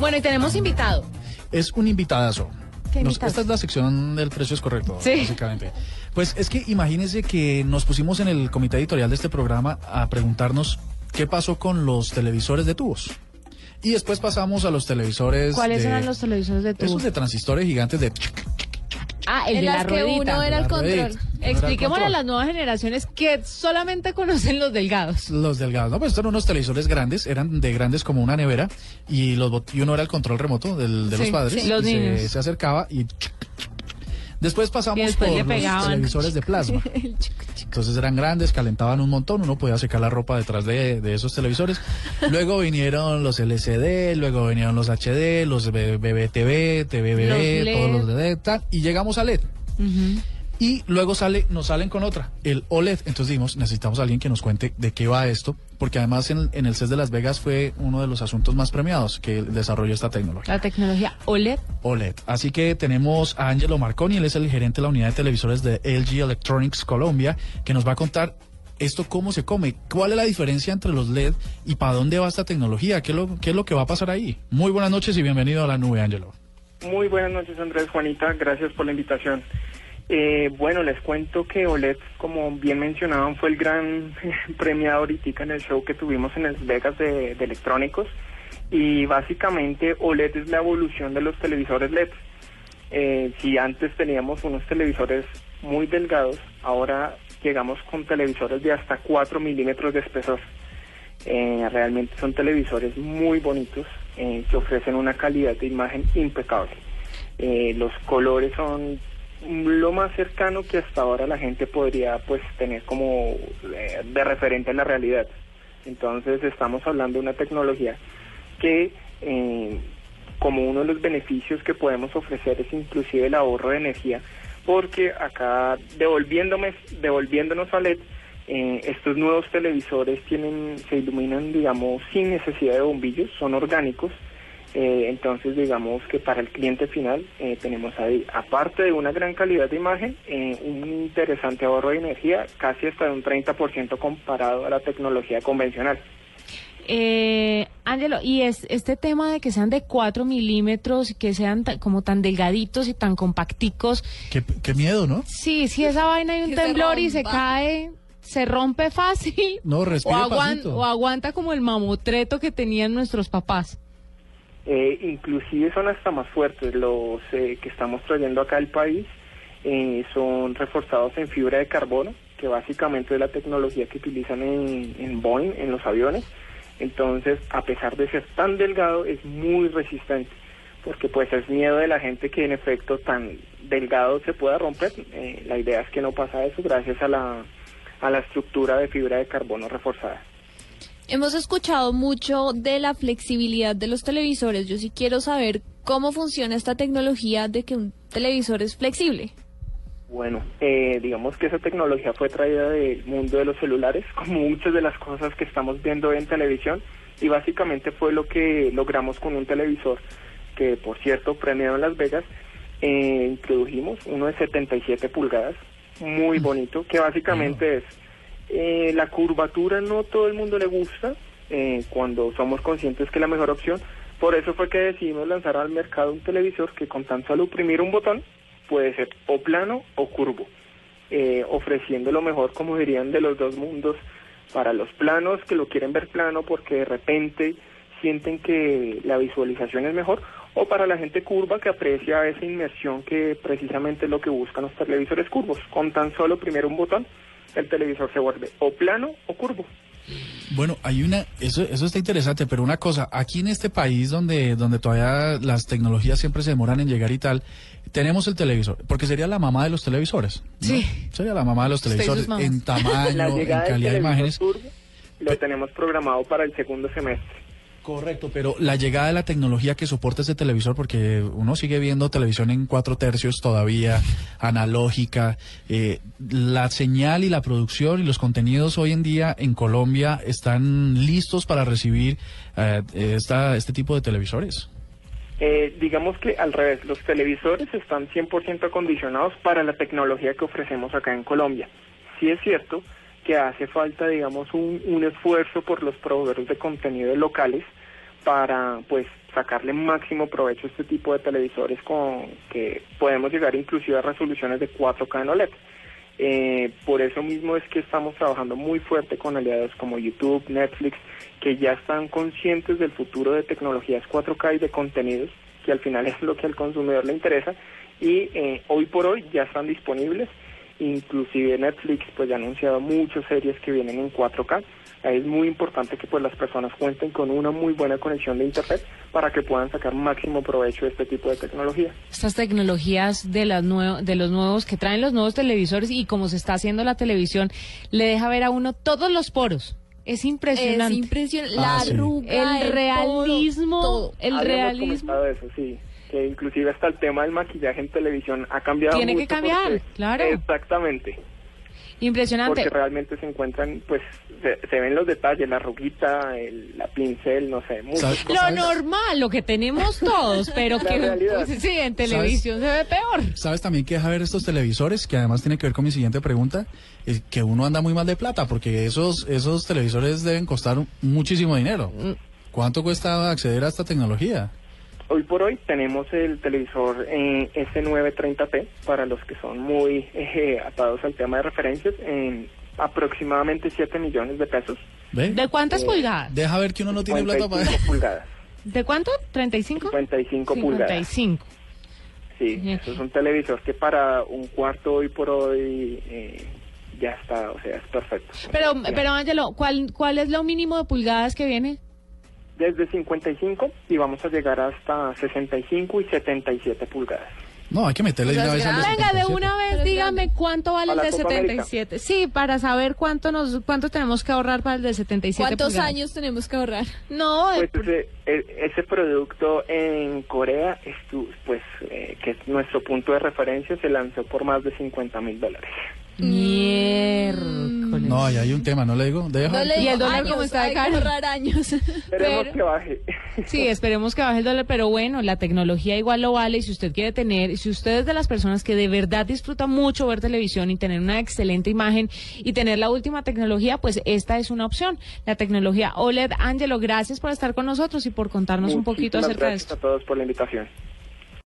Bueno, y tenemos invitado. Es un invitadazo. ¿Qué Nos- invitado? esta es la sección del precio es correcto, Sí. básicamente. Pues es que imagínense que nos pusimos en el comité editorial de este programa a preguntarnos qué pasó con los televisores de tubos. Y después pasamos a los televisores ¿Cuáles de- eran los televisores de tubo? Esos de transistores gigantes de... Ah, el en de la las que ruedita. uno era el control. ruedita. Expliquémosle a las nuevas generaciones que solamente conocen los delgados. Los delgados, no, pues eran unos televisores grandes, eran de grandes como una nevera y los bot- y uno era el control remoto del- de los padres. sí. Los y se- niños. Se, acercaba y después pasamos Y después por los televisores de plasma. Entonces eran grandes, calentaban un montón, uno podía secar la ropa detrás de, de esos televisores. Luego vinieron los LCD, luego vinieron los HD, los BBTV, TVBB, todos los LED, tal, y llegamos a LED. Y luego sale, nos salen con otra, el OLED. Entonces dijimos, necesitamos a alguien que nos cuente de qué va esto, porque además en, en el CES de Las Vegas fue uno de los asuntos más premiados que desarrolló esta tecnología. La tecnología OLED. OLED. Así que tenemos a Angelo Marconi, él es el gerente de la unidad de televisores de LG Electronics Colombia, que nos va a contar esto cómo se come, cuál es la diferencia entre los LED y para dónde va esta tecnología, qué es lo, qué es lo que va a pasar ahí. Muy buenas noches y bienvenido a la nube, Angelo. Muy buenas noches, Andrés, Juanita, gracias por la invitación. Eh, bueno, les cuento que OLED, como bien mencionaban, fue el gran premiado ahorita en el show que tuvimos en Las Vegas de, electrónicos y básicamente OLED es la evolución de los televisores LED. Eh, si antes teníamos unos televisores muy delgados, ahora llegamos con televisores de hasta 4 milímetros de espesor. Eh, realmente son televisores muy bonitos eh, que ofrecen una calidad de imagen impecable. Los colores son lo más cercano que hasta ahora la gente podría pues tener como eh, de referente en la realidad. Entonces estamos hablando de una tecnología que eh, como uno de los beneficios que podemos ofrecer es inclusive el ahorro de energía, porque acá devolviéndome, devolviéndonos a LED, eh, estos nuevos televisores tienen, se iluminan, digamos, sin necesidad de bombillos, son orgánicos. Eh, entonces, digamos que para el cliente final eh, tenemos ahí, aparte de una gran calidad de imagen, eh, un interesante ahorro de energía, casi hasta de un 30% comparado a la tecnología convencional. Eh, Ángelo, y es este tema de que sean de 4 milímetros y que sean como tan delgaditos y tan compacticos. Qué, qué miedo, ¿no? Sí, sí, esa vaina hay un se temblor y se cae, se rompe fácil. No, o, respire aguan- pasito. o aguanta como el mamotreto que tenían nuestros papás. Eh, inclusive son hasta más fuertes los eh, que estamos trayendo acá al país. eh, son reforzados en fibra de carbono, que básicamente es la tecnología que utilizan en, Boeing, en los aviones. Entonces, a pesar de ser tan delgado, es muy resistente, porque pues es miedo de la gente que en efecto tan delgado se pueda romper. Eh, la idea es que no pasa eso gracias a la, a la estructura de fibra de carbono reforzada. Hemos escuchado mucho de la flexibilidad de los televisores. Yo sí quiero saber cómo funciona esta tecnología de que un televisor es flexible. Bueno, eh, digamos que esa tecnología fue traída del mundo de los celulares, como muchas de las cosas que estamos viendo en televisión, y básicamente fue lo que logramos con un televisor que, por cierto, premiado en Las Vegas, eh, introdujimos uno de 77 pulgadas, muy bonito, que básicamente es eh, la curvatura no todo el mundo le gusta eh, cuando somos conscientes que es la mejor opción. Por eso fue que decidimos lanzar al mercado un televisor que con tan solo oprimir un botón puede ser o plano o curvo, eh, ofreciendo lo mejor, como dirían, de los dos mundos para los planos que lo quieren ver plano porque de repente sienten que la visualización es mejor o para la gente curva que aprecia esa inmersión que precisamente es lo que buscan los televisores curvos. Con tan solo oprimir un botón, el televisor se vuelve o plano o curvo. Bueno, hay una, eso, eso está interesante, pero una cosa, aquí en este país donde, donde todavía las tecnologías siempre se demoran en llegar y tal, tenemos el televisor, porque sería la mamá de los televisores. ¿no? Sí. Sería la mamá de los televisores en tamaño, en calidad de imágenes. curvo lo tenemos programado para el segundo semestre. Correcto, pero la llegada de la tecnología que soporta ese televisor, porque uno sigue viendo televisión en cuatro tercios todavía, analógica, eh, la señal y la producción y los contenidos hoy en día en Colombia están listos para recibir eh, esta, este tipo de televisores. Eh, digamos que al revés, los televisores están 100% acondicionados para la tecnología que ofrecemos acá en Colombia. Sí es cierto que hace falta, digamos, un, un esfuerzo por los proveedores de contenido locales para, pues, sacarle máximo provecho a este tipo de televisores con que podemos llegar inclusive a resoluciones de 4K en OLED. Eh, por eso mismo es que estamos trabajando muy fuerte con aliados como YouTube, Netflix, que ya están conscientes del futuro de tecnologías 4K y de contenidos, que al final es lo que al consumidor le interesa, y eh, hoy por hoy ya están disponibles. Inclusive Netflix pues ya ha anunciado muchas series que vienen en 4K. Ahí es muy importante que pues las personas cuenten con una muy buena conexión de internet para que puedan sacar máximo provecho de este tipo de tecnología. Estas tecnologías de, las nue- de los nuevos que traen los nuevos televisores y como se está haciendo la televisión, le deja ver a uno todos los poros. Es impresionante. Es impresionante. Ah, La sí. arruga, el poro, realismo, todo. el Habíamos realismo. eso, sí. Que inclusive hasta el tema del maquillaje en televisión ha cambiado Tiene que mucho cambiar, porque- claro. Exactamente. Impresionante. Porque realmente se encuentran, pues, se, se ven los detalles, la arruguita, el, la pincel, no sé, cosas. Lo normal, lo que tenemos todos, pero que pues, sí, en televisión se ve peor. ¿Sabes también que deja ver estos televisores? Que además tiene que ver con mi siguiente pregunta. Es que uno anda muy mal de plata porque esos, esos televisores deben costar muchísimo dinero. ¿Cuánto cuesta acceder a esta tecnología? Hoy por hoy tenemos el televisor eh, S930P para los que son muy eh, atados al tema de referencias en aproximadamente 7 millones de pesos. ¿Ve? ¿De cuántas pulgadas? Deja ver que uno no tiene plata para... 55 pulgadas. ¿De cuánto? ¿35? 55 pulgadas. 55. Sí, Ujú. eso es un televisor que para un cuarto hoy por hoy eh, ya está, o sea, es perfecto. Pero, pero Ángelo, ¿cuál, ¿cuál es lo mínimo de pulgadas que viene? Desde 55 y vamos a llegar hasta 65 y 77 pulgadas. No, hay que meterle de una vez al Venga, de 77. una vez dígame cuánto vale el de la Copa América. 77. Sí, para saber cuánto nos cuánto tenemos que ahorrar para el de 77 ¿Cuántos pulgadas. años tenemos que ahorrar? No, Pues ese, ese producto en Corea, pues eh, que es nuestro punto de referencia, se lanzó por más de 50 mil dólares. miércoles. No, ahí hay un tema, ¿no le digo? Deja No le ¿Y el dólar años, cómo está de caro? años. Esperemos Pero- que baje. Sí, esperemos que baje el dólar, pero bueno, la tecnología igual lo vale y si usted quiere tener, si usted es de las personas que de verdad disfruta mucho ver televisión y tener una excelente imagen y tener la última tecnología, pues esta es una opción. La tecnología OLED. Ángelo, gracias por estar con nosotros y por contarnos un poquito acerca de gracias esto. a todos por la invitación.